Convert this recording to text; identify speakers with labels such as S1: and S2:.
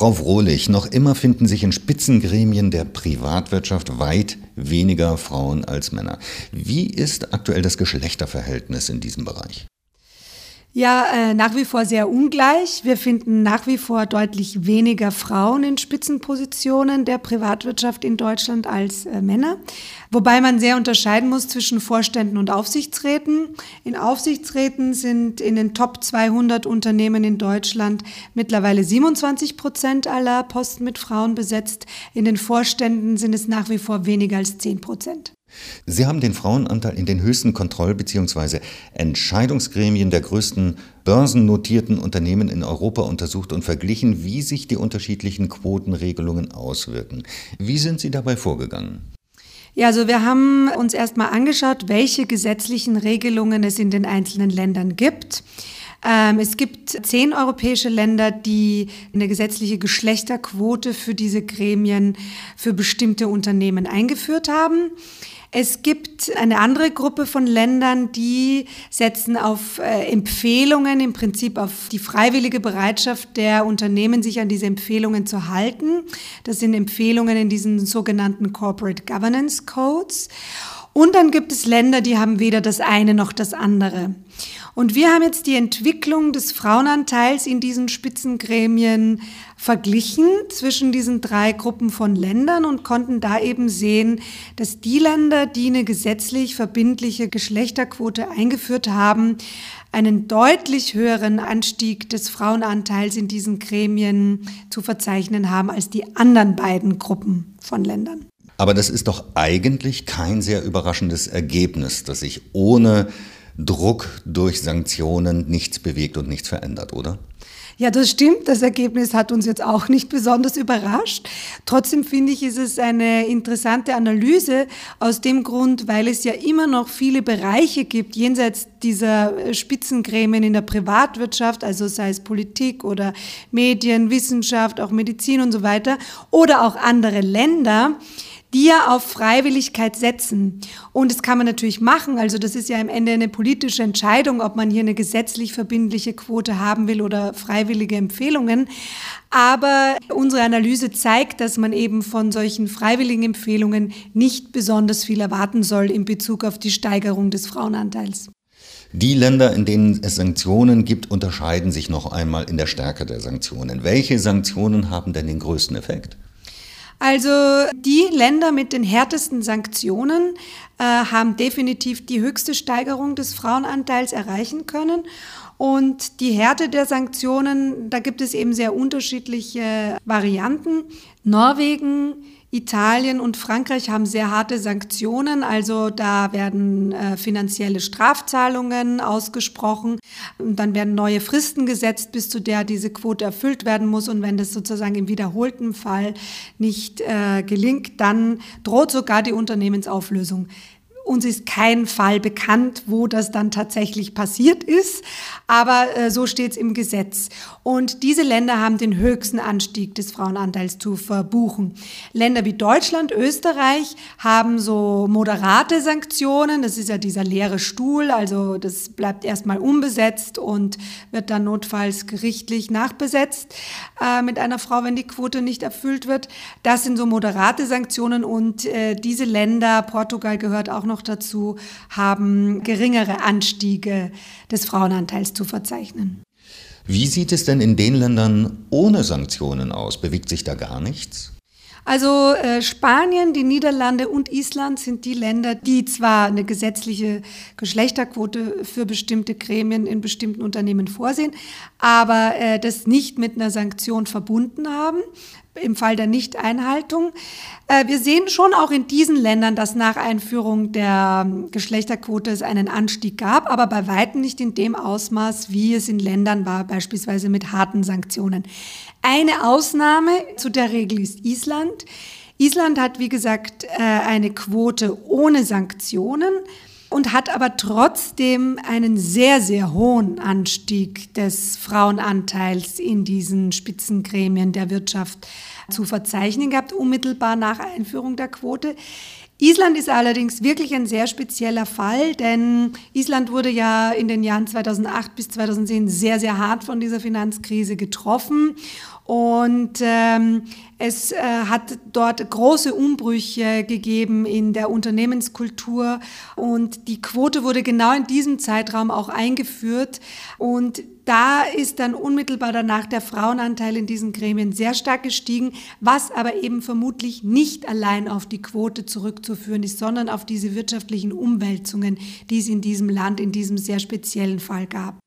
S1: Frau Frohlich, noch immer finden sich in Spitzengremien der Privatwirtschaft weit weniger Frauen als Männer. Wie ist aktuell das Geschlechterverhältnis in diesem Bereich?
S2: Ja, äh, nach wie vor sehr ungleich. Wir finden nach wie vor deutlich weniger Frauen in Spitzenpositionen der Privatwirtschaft in Deutschland als äh, Männer. Wobei man sehr unterscheiden muss zwischen Vorständen und Aufsichtsräten. In Aufsichtsräten sind in den Top 200 Unternehmen in Deutschland mittlerweile 27 Prozent aller Posten mit Frauen besetzt. In den Vorständen sind es nach wie vor weniger als 10 Prozent.
S1: Sie haben den Frauenanteil in den höchsten Kontroll- bzw. Entscheidungsgremien der größten börsennotierten Unternehmen in Europa untersucht und verglichen, wie sich die unterschiedlichen Quotenregelungen auswirken. Wie sind Sie dabei vorgegangen?
S2: Ja, also wir haben uns erstmal angeschaut, welche gesetzlichen Regelungen es in den einzelnen Ländern gibt. Ähm, es gibt zehn europäische Länder, die eine gesetzliche Geschlechterquote für diese Gremien für bestimmte Unternehmen eingeführt haben. Es gibt eine andere Gruppe von Ländern, die setzen auf äh, Empfehlungen, im Prinzip auf die freiwillige Bereitschaft der Unternehmen, sich an diese Empfehlungen zu halten. Das sind Empfehlungen in diesen sogenannten Corporate Governance Codes. Und dann gibt es Länder, die haben weder das eine noch das andere. Und wir haben jetzt die Entwicklung des Frauenanteils in diesen Spitzengremien verglichen zwischen diesen drei Gruppen von Ländern und konnten da eben sehen, dass die Länder, die eine gesetzlich verbindliche Geschlechterquote eingeführt haben, einen deutlich höheren Anstieg des Frauenanteils in diesen Gremien zu verzeichnen haben als die anderen beiden Gruppen von Ländern.
S1: Aber das ist doch eigentlich kein sehr überraschendes Ergebnis, dass sich ohne Druck durch Sanktionen nichts bewegt und nichts verändert, oder?
S2: Ja, das stimmt. Das Ergebnis hat uns jetzt auch nicht besonders überrascht. Trotzdem finde ich, ist es eine interessante Analyse aus dem Grund, weil es ja immer noch viele Bereiche gibt, jenseits dieser Spitzengremien in der Privatwirtschaft, also sei es Politik oder Medien, Wissenschaft, auch Medizin und so weiter, oder auch andere Länder, die ja auf Freiwilligkeit setzen. Und das kann man natürlich machen. Also das ist ja am Ende eine politische Entscheidung, ob man hier eine gesetzlich verbindliche Quote haben will oder freiwillige Empfehlungen. Aber unsere Analyse zeigt, dass man eben von solchen freiwilligen Empfehlungen nicht besonders viel erwarten soll in Bezug auf die Steigerung des Frauenanteils.
S1: Die Länder, in denen es Sanktionen gibt, unterscheiden sich noch einmal in der Stärke der Sanktionen. Welche Sanktionen haben denn den größten Effekt?
S2: Also die Länder mit den härtesten Sanktionen äh, haben definitiv die höchste Steigerung des Frauenanteils erreichen können. Und die Härte der Sanktionen, da gibt es eben sehr unterschiedliche Varianten. Norwegen, Italien und Frankreich haben sehr harte Sanktionen, also da werden äh, finanzielle Strafzahlungen ausgesprochen, und dann werden neue Fristen gesetzt, bis zu der diese Quote erfüllt werden muss. Und wenn das sozusagen im wiederholten Fall nicht äh, gelingt, dann droht sogar die Unternehmensauflösung. Uns ist kein Fall bekannt, wo das dann tatsächlich passiert ist, aber äh, so steht es im Gesetz. Und diese Länder haben den höchsten Anstieg des Frauenanteils zu verbuchen. Länder wie Deutschland, Österreich haben so moderate Sanktionen. Das ist ja dieser leere Stuhl, also das bleibt erstmal unbesetzt und wird dann notfalls gerichtlich nachbesetzt äh, mit einer Frau, wenn die Quote nicht erfüllt wird. Das sind so moderate Sanktionen und äh, diese Länder, Portugal gehört auch noch noch dazu, haben geringere Anstiege des Frauenanteils zu verzeichnen.
S1: Wie sieht es denn in den Ländern ohne Sanktionen aus? Bewegt sich da gar nichts?
S2: Also äh, Spanien, die Niederlande und Island sind die Länder, die zwar eine gesetzliche Geschlechterquote für bestimmte Gremien in bestimmten Unternehmen vorsehen, aber äh, das nicht mit einer Sanktion verbunden haben im Fall der Nichteinhaltung. Äh, wir sehen schon auch in diesen Ländern, dass nach Einführung der Geschlechterquote es einen Anstieg gab, aber bei weitem nicht in dem Ausmaß, wie es in Ländern war, beispielsweise mit harten Sanktionen. Eine Ausnahme zu der Regel ist Island. Island hat, wie gesagt, äh, eine Quote ohne Sanktionen und hat aber trotzdem einen sehr, sehr hohen Anstieg des Frauenanteils in diesen Spitzengremien der Wirtschaft zu verzeichnen gehabt, unmittelbar nach Einführung der Quote. Island ist allerdings wirklich ein sehr spezieller Fall, denn Island wurde ja in den Jahren 2008 bis 2010 sehr, sehr hart von dieser Finanzkrise getroffen. Und ähm, es äh, hat dort große Umbrüche gegeben in der Unternehmenskultur die Quote wurde genau in diesem Zeitraum auch eingeführt. Und da ist dann unmittelbar danach der Frauenanteil in diesen Gremien sehr stark gestiegen, was aber eben vermutlich nicht allein auf die Quote zurückzuführen ist, sondern auf diese wirtschaftlichen Umwälzungen, die es in diesem Land in diesem sehr speziellen Fall gab.